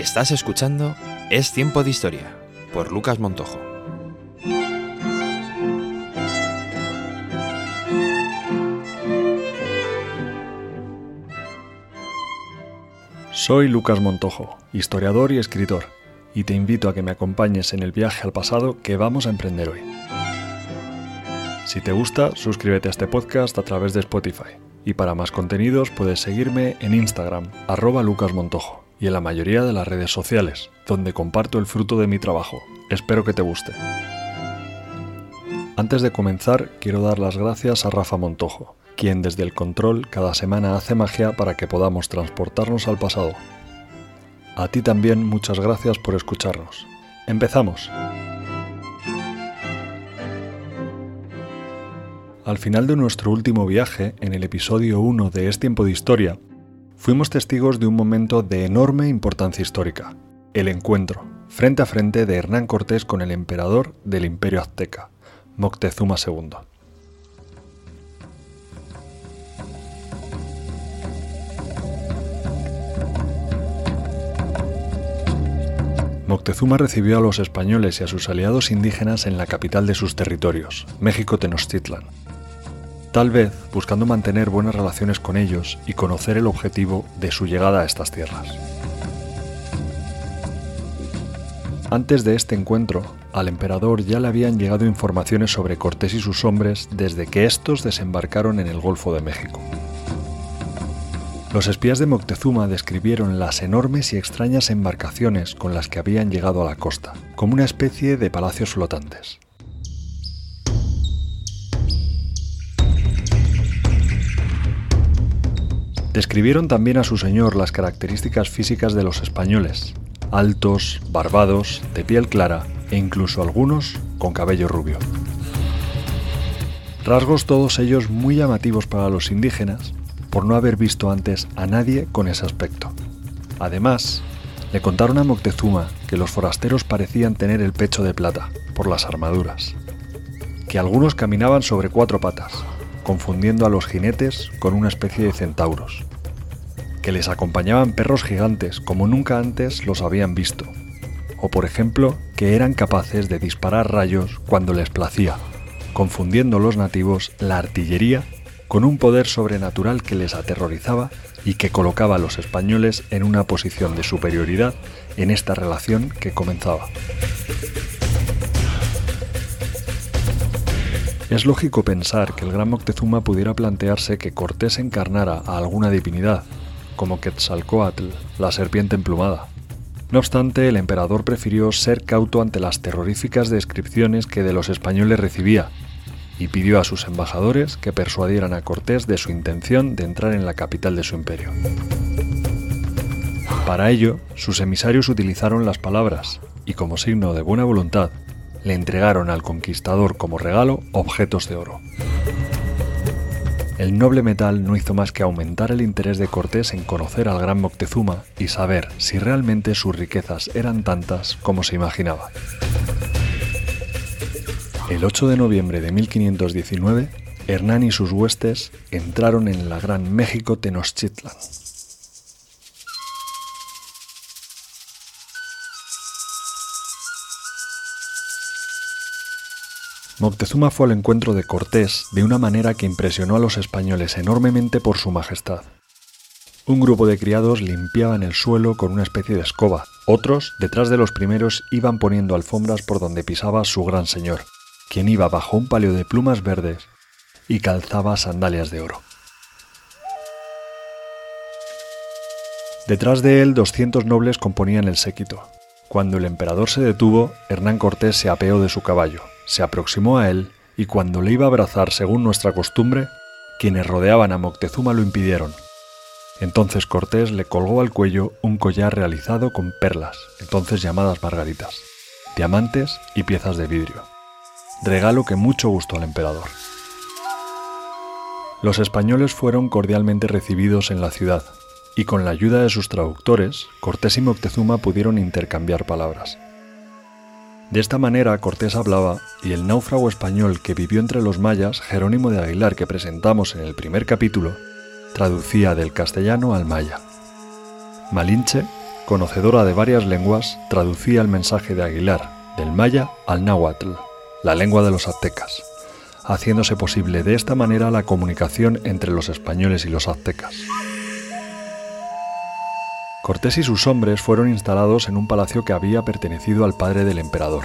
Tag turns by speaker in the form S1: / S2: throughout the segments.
S1: Estás escuchando Es Tiempo de Historia por Lucas Montojo.
S2: Soy Lucas Montojo, historiador y escritor, y te invito a que me acompañes en el viaje al pasado que vamos a emprender hoy. Si te gusta, suscríbete a este podcast a través de Spotify. Y para más contenidos puedes seguirme en Instagram, arroba lucasmontojo, y en la mayoría de las redes sociales, donde comparto el fruto de mi trabajo. Espero que te guste. Antes de comenzar, quiero dar las gracias a Rafa Montojo, quien desde el control cada semana hace magia para que podamos transportarnos al pasado. A ti también muchas gracias por escucharnos. Empezamos. Al final de nuestro último viaje, en el episodio 1 de Es tiempo de historia, fuimos testigos de un momento de enorme importancia histórica, el encuentro, frente a frente de Hernán Cortés con el emperador del imperio azteca, Moctezuma II. Moctezuma recibió a los españoles y a sus aliados indígenas en la capital de sus territorios, México Tenochtitlan, tal vez buscando mantener buenas relaciones con ellos y conocer el objetivo de su llegada a estas tierras. Antes de este encuentro, al emperador ya le habían llegado informaciones sobre Cortés y sus hombres desde que estos desembarcaron en el Golfo de México. Los espías de Moctezuma describieron las enormes y extrañas embarcaciones con las que habían llegado a la costa, como una especie de palacios flotantes. Describieron también a su señor las características físicas de los españoles, altos, barbados, de piel clara e incluso algunos con cabello rubio. Rasgos todos ellos muy llamativos para los indígenas por no haber visto antes a nadie con ese aspecto. Además, le contaron a Moctezuma que los forasteros parecían tener el pecho de plata por las armaduras, que algunos caminaban sobre cuatro patas, confundiendo a los jinetes con una especie de centauros, que les acompañaban perros gigantes como nunca antes los habían visto, o por ejemplo que eran capaces de disparar rayos cuando les placía, confundiendo los nativos la artillería con un poder sobrenatural que les aterrorizaba y que colocaba a los españoles en una posición de superioridad en esta relación que comenzaba. Es lógico pensar que el gran Moctezuma pudiera plantearse que Cortés encarnara a alguna divinidad, como Quetzalcoatl, la serpiente emplumada. No obstante, el emperador prefirió ser cauto ante las terroríficas descripciones que de los españoles recibía, y pidió a sus embajadores que persuadieran a Cortés de su intención de entrar en la capital de su imperio. Para ello, sus emisarios utilizaron las palabras y como signo de buena voluntad, le entregaron al conquistador como regalo objetos de oro. El noble metal no hizo más que aumentar el interés de Cortés en conocer al gran Moctezuma y saber si realmente sus riquezas eran tantas como se imaginaba. El 8 de noviembre de 1519, Hernán y sus huestes entraron en la Gran México Tenochtitlan. Moctezuma fue al encuentro de Cortés de una manera que impresionó a los españoles enormemente por su majestad. Un grupo de criados limpiaban el suelo con una especie de escoba, otros, detrás de los primeros, iban poniendo alfombras por donde pisaba su gran señor, quien iba bajo un palio de plumas verdes y calzaba sandalias de oro. Detrás de él 200 nobles componían el séquito. Cuando el emperador se detuvo, Hernán Cortés se apeó de su caballo, se aproximó a él y cuando le iba a abrazar según nuestra costumbre, quienes rodeaban a Moctezuma lo impidieron. Entonces Cortés le colgó al cuello un collar realizado con perlas, entonces llamadas margaritas, diamantes y piezas de vidrio regalo que mucho gustó al emperador. Los españoles fueron cordialmente recibidos en la ciudad, y con la ayuda de sus traductores, Cortés y Moctezuma pudieron intercambiar palabras. De esta manera Cortés hablaba y el náufrago español que vivió entre los mayas, Jerónimo de Aguilar, que presentamos en el primer capítulo, traducía del castellano al maya. Malinche conocedora de varias lenguas, traducía el mensaje de Aguilar del maya al náhuatl, la lengua de los aztecas, haciéndose posible de esta manera la comunicación entre los españoles y los aztecas. Cortés y sus hombres fueron instalados en un palacio que había pertenecido al padre del emperador.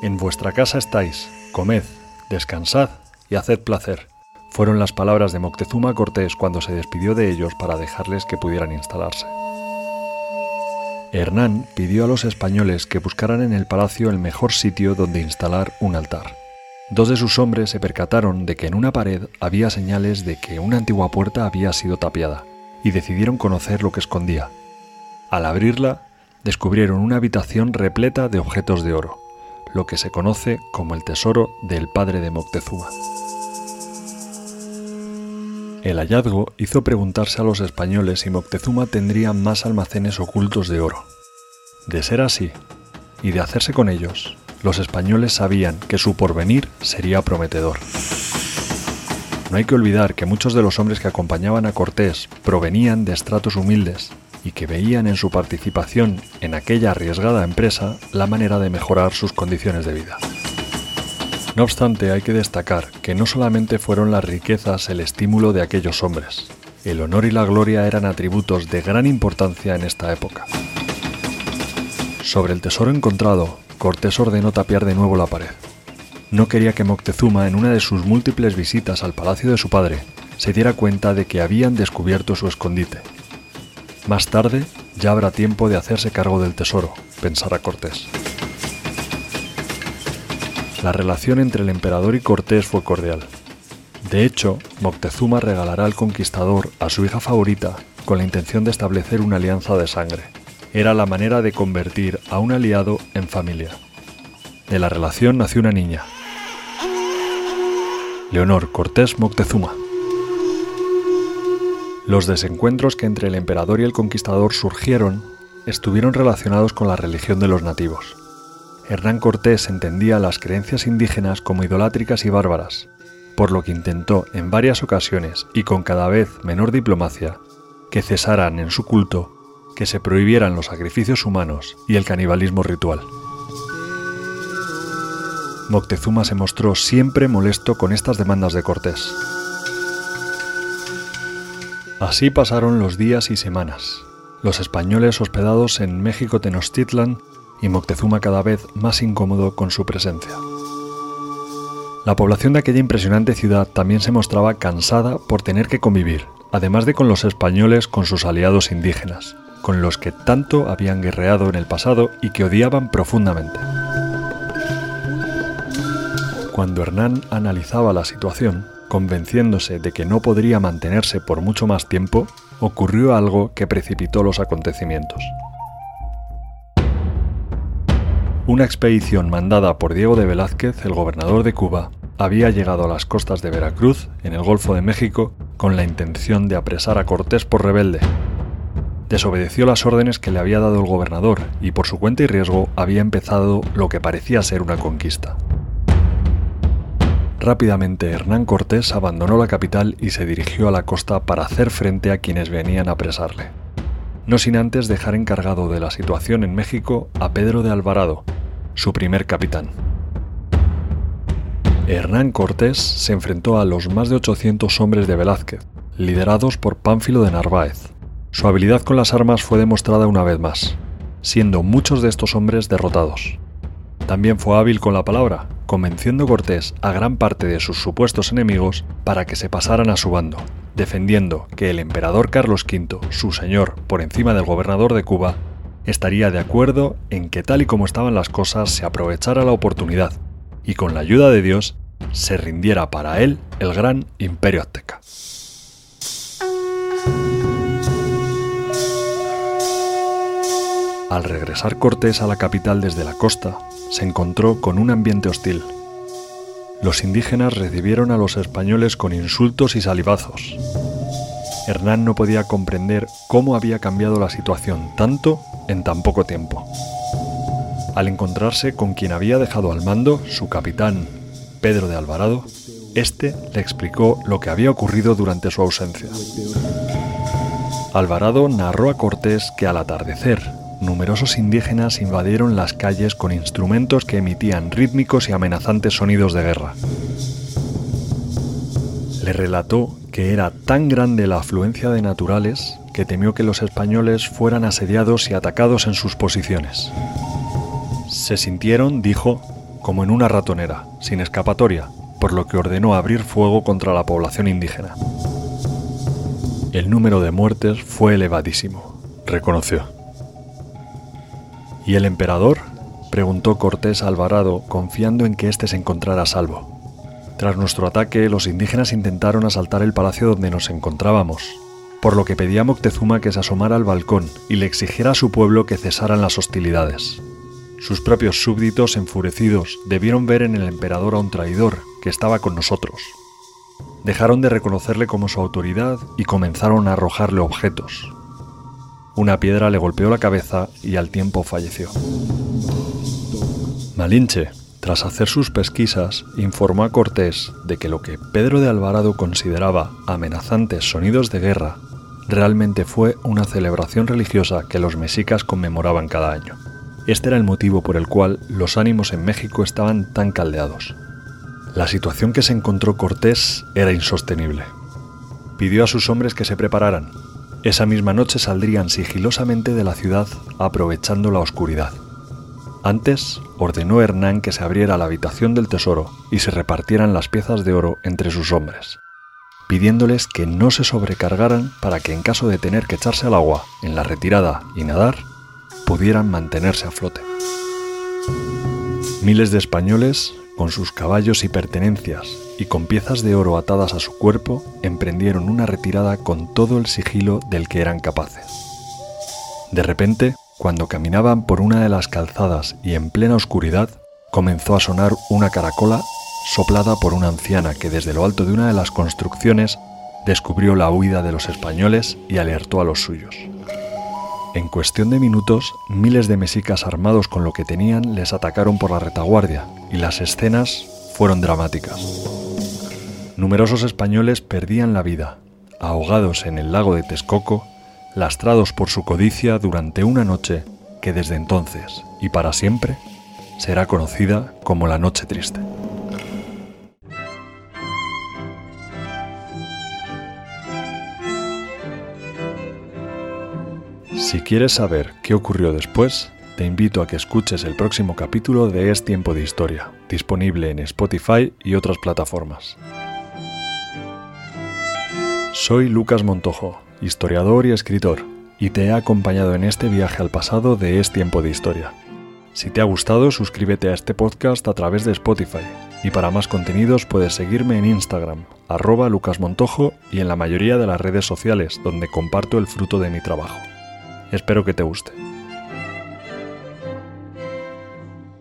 S2: En vuestra casa estáis, comed, descansad y haced placer, fueron las palabras de Moctezuma Cortés cuando se despidió de ellos para dejarles que pudieran instalarse. Hernán pidió a los españoles que buscaran en el palacio el mejor sitio donde instalar un altar. Dos de sus hombres se percataron de que en una pared había señales de que una antigua puerta había sido tapiada y decidieron conocer lo que escondía. Al abrirla, descubrieron una habitación repleta de objetos de oro, lo que se conoce como el tesoro del padre de Moctezuma. El hallazgo hizo preguntarse a los españoles si Moctezuma tendría más almacenes ocultos de oro. De ser así, y de hacerse con ellos, los españoles sabían que su porvenir sería prometedor. No hay que olvidar que muchos de los hombres que acompañaban a Cortés provenían de estratos humildes y que veían en su participación en aquella arriesgada empresa la manera de mejorar sus condiciones de vida. No obstante, hay que destacar que no solamente fueron las riquezas el estímulo de aquellos hombres, el honor y la gloria eran atributos de gran importancia en esta época. Sobre el tesoro encontrado, Cortés ordenó tapiar de nuevo la pared no quería que Moctezuma, en una de sus múltiples visitas al palacio de su padre, se diera cuenta de que habían descubierto su escondite. Más tarde, ya habrá tiempo de hacerse cargo del tesoro, pensará Cortés. La relación entre el emperador y Cortés fue cordial. De hecho, Moctezuma regalará al conquistador a su hija favorita con la intención de establecer una alianza de sangre. Era la manera de convertir a un aliado en familia. De la relación nació una niña, Leonor Cortés Moctezuma. Los desencuentros que entre el emperador y el conquistador surgieron estuvieron relacionados con la religión de los nativos. Hernán Cortés entendía las creencias indígenas como idolátricas y bárbaras, por lo que intentó en varias ocasiones y con cada vez menor diplomacia que cesaran en su culto, que se prohibieran los sacrificios humanos y el canibalismo ritual. Moctezuma se mostró siempre molesto con estas demandas de Cortés. Así pasaron los días y semanas, los españoles hospedados en México Tenochtitlan y Moctezuma cada vez más incómodo con su presencia. La población de aquella impresionante ciudad también se mostraba cansada por tener que convivir, además de con los españoles con sus aliados indígenas, con los que tanto habían guerreado en el pasado y que odiaban profundamente. Cuando Hernán analizaba la situación, convenciéndose de que no podría mantenerse por mucho más tiempo, ocurrió algo que precipitó los acontecimientos. Una expedición mandada por Diego de Velázquez, el gobernador de Cuba, había llegado a las costas de Veracruz, en el Golfo de México, con la intención de apresar a Cortés por rebelde. Desobedeció las órdenes que le había dado el gobernador y por su cuenta y riesgo había empezado lo que parecía ser una conquista. Rápidamente Hernán Cortés abandonó la capital y se dirigió a la costa para hacer frente a quienes venían a apresarle. No sin antes dejar encargado de la situación en México a Pedro de Alvarado, su primer capitán. Hernán Cortés se enfrentó a los más de 800 hombres de Velázquez, liderados por Pánfilo de Narváez. Su habilidad con las armas fue demostrada una vez más, siendo muchos de estos hombres derrotados. También fue hábil con la palabra, convenciendo Cortés a gran parte de sus supuestos enemigos para que se pasaran a su bando, defendiendo que el emperador Carlos V, su señor por encima del gobernador de Cuba, estaría de acuerdo en que tal y como estaban las cosas se aprovechara la oportunidad y con la ayuda de Dios se rindiera para él el gran imperio azteca. Al regresar Cortés a la capital desde la costa, se encontró con un ambiente hostil. Los indígenas recibieron a los españoles con insultos y salivazos. Hernán no podía comprender cómo había cambiado la situación tanto en tan poco tiempo. Al encontrarse con quien había dejado al mando, su capitán, Pedro de Alvarado, este le explicó lo que había ocurrido durante su ausencia. Alvarado narró a Cortés que al atardecer numerosos indígenas invadieron las calles con instrumentos que emitían rítmicos y amenazantes sonidos de guerra. Le relató que era tan grande la afluencia de naturales que temió que los españoles fueran asediados y atacados en sus posiciones. Se sintieron, dijo, como en una ratonera, sin escapatoria, por lo que ordenó abrir fuego contra la población indígena. El número de muertes fue elevadísimo, reconoció. ¿Y el emperador? preguntó Cortés a Alvarado, confiando en que éste se encontrara a salvo. Tras nuestro ataque, los indígenas intentaron asaltar el palacio donde nos encontrábamos, por lo que pedí a Moctezuma que se asomara al balcón y le exigiera a su pueblo que cesaran las hostilidades. Sus propios súbditos, enfurecidos, debieron ver en el emperador a un traidor que estaba con nosotros. Dejaron de reconocerle como su autoridad y comenzaron a arrojarle objetos. Una piedra le golpeó la cabeza y al tiempo falleció. Malinche, tras hacer sus pesquisas, informó a Cortés de que lo que Pedro de Alvarado consideraba amenazantes sonidos de guerra realmente fue una celebración religiosa que los mexicas conmemoraban cada año. Este era el motivo por el cual los ánimos en México estaban tan caldeados. La situación que se encontró Cortés era insostenible. Pidió a sus hombres que se prepararan. Esa misma noche saldrían sigilosamente de la ciudad aprovechando la oscuridad. Antes ordenó Hernán que se abriera la habitación del tesoro y se repartieran las piezas de oro entre sus hombres, pidiéndoles que no se sobrecargaran para que en caso de tener que echarse al agua en la retirada y nadar, pudieran mantenerse a flote. Miles de españoles, con sus caballos y pertenencias y con piezas de oro atadas a su cuerpo, emprendieron una retirada con todo el sigilo del que eran capaces. De repente, cuando caminaban por una de las calzadas y en plena oscuridad, comenzó a sonar una caracola soplada por una anciana que desde lo alto de una de las construcciones descubrió la huida de los españoles y alertó a los suyos. En cuestión de minutos, miles de mexicas armados con lo que tenían les atacaron por la retaguardia y las escenas fueron dramáticas. Numerosos españoles perdían la vida, ahogados en el lago de Texcoco, lastrados por su codicia durante una noche que desde entonces y para siempre será conocida como la Noche Triste. Si quieres saber qué ocurrió después, te invito a que escuches el próximo capítulo de Es Tiempo de Historia, disponible en Spotify y otras plataformas. Soy Lucas Montojo, historiador y escritor, y te he acompañado en este viaje al pasado de Es Tiempo de Historia. Si te ha gustado, suscríbete a este podcast a través de Spotify, y para más contenidos puedes seguirme en Instagram, arroba lucasmontojo y en la mayoría de las redes sociales donde comparto el fruto de mi trabajo. Espero que te guste.